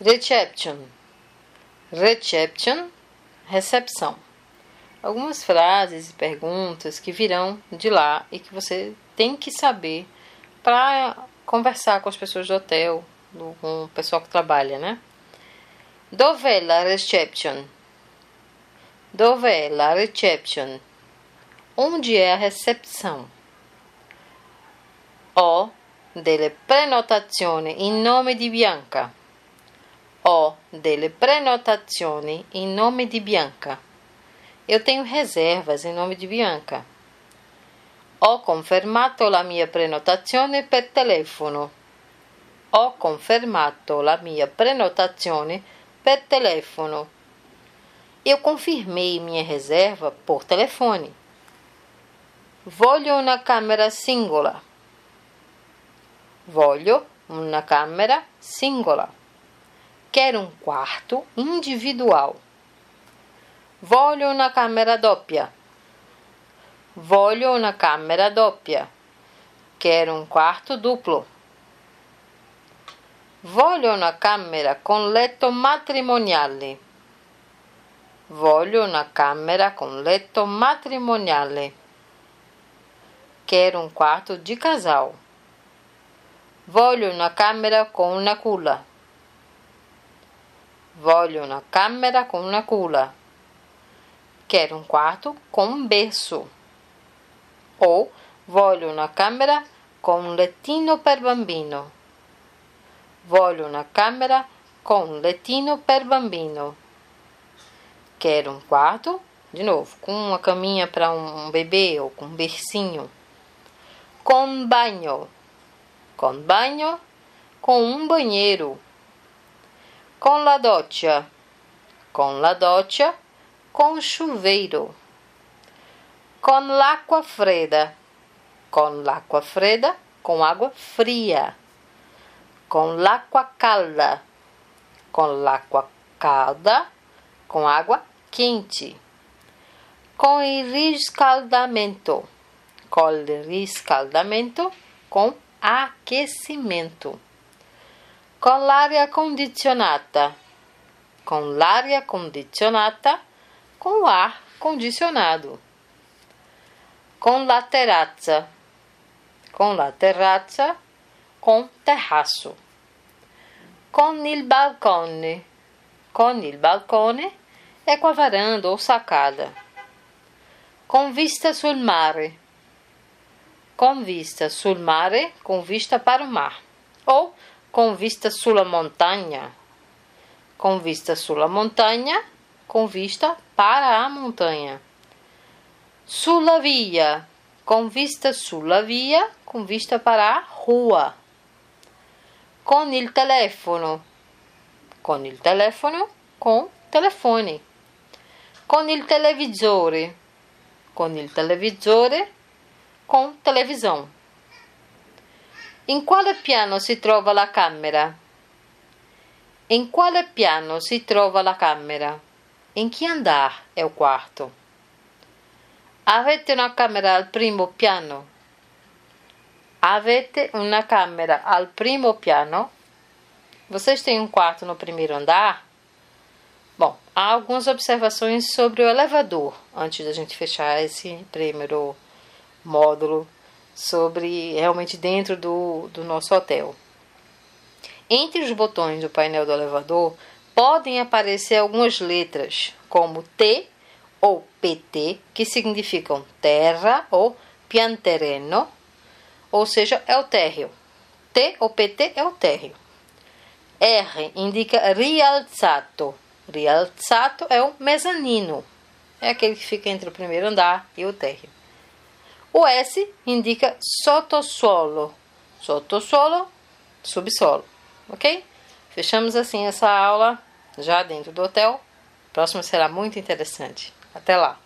Reception. Reception, recepção. Algumas frases e perguntas que virão de lá e que você tem que saber para conversar com as pessoas do hotel, com o pessoal que trabalha, né? Dove la reception? Dove la reception? Onde é a recepção? Ho delle prenotazioni in nome di Bianca. Delle prenotazioni in nome di Bianca. Eu tenho reservas em nome di Bianca. Ho confermato la mia prenotazione per telefono. Ho confermato la mia prenotazione per telefono. Eu confirmei minha reserva por telefone. Voglio una camera singola. Voglio una camera singola. Quero um quarto individual. Voglio una camera doppia. Voglio una camera doppia. Quero um quarto duplo. Voglio una camera con letto matrimoniale. Voglio una camera con letto matrimoniale. Quero um quarto de casal. Voglio una camera con una culla. Voglio una camera con una culla. Quero um quarto com berço. Ou voglio una camera con un lettino per bambino. Voglio una camera com um lettino per bambino. Quero um quarto, de novo, com uma caminha para um bebê ou com um bercinho. Com banho. Com banho, com um banheiro. Com la doccia. Com la doccia, com chuveiro. Com l'acqua fredda. Com l'acqua fredda, com água fria. Com l'acqua calda. Com l'acqua calda, com água quente. Com il riscaldamento. Com il riscaldamento, com aquecimento. Com l'aria condizionata. Com l'aria condizionata, com ar condicionado. Com la terrazza. Com la terrazza, com terraço. Com il balcone. Com il balcone é com a varanda ou sacada. Com vista sul mare. Com vista sul mare, com vista para o mar. Ou com vista sulla montagna. Com vista sulla montagna, com vista para a montanha. Sulla via, com vista sulla via, com vista para a rua. Com il telefono, com il telefono, com telefone. Com il televisore, com il televisore, com televisão. In quale piano si trova la camera? In quale piano si trova la camera? Em que andar é o quarto? Avete una camera al primo piano? Avete una camera al primo piano? Vocês têm um quarto no primeiro andar? Bom, há algumas observações sobre o elevador antes da gente fechar esse primeiro módulo sobre realmente dentro do, do nosso hotel. Entre os botões do painel do elevador podem aparecer algumas letras, como T ou PT, que significam terra ou pianterreno, ou seja, é o térreo. T ou PT é o térreo. R indica rialzato. Rialzato é o mezanino. É aquele que fica entre o primeiro andar e o térreo. O S indica sottosuolo. Sottosuolo, subsolo. Ok? Fechamos assim essa aula já dentro do hotel. Próximo será muito interessante. Até lá!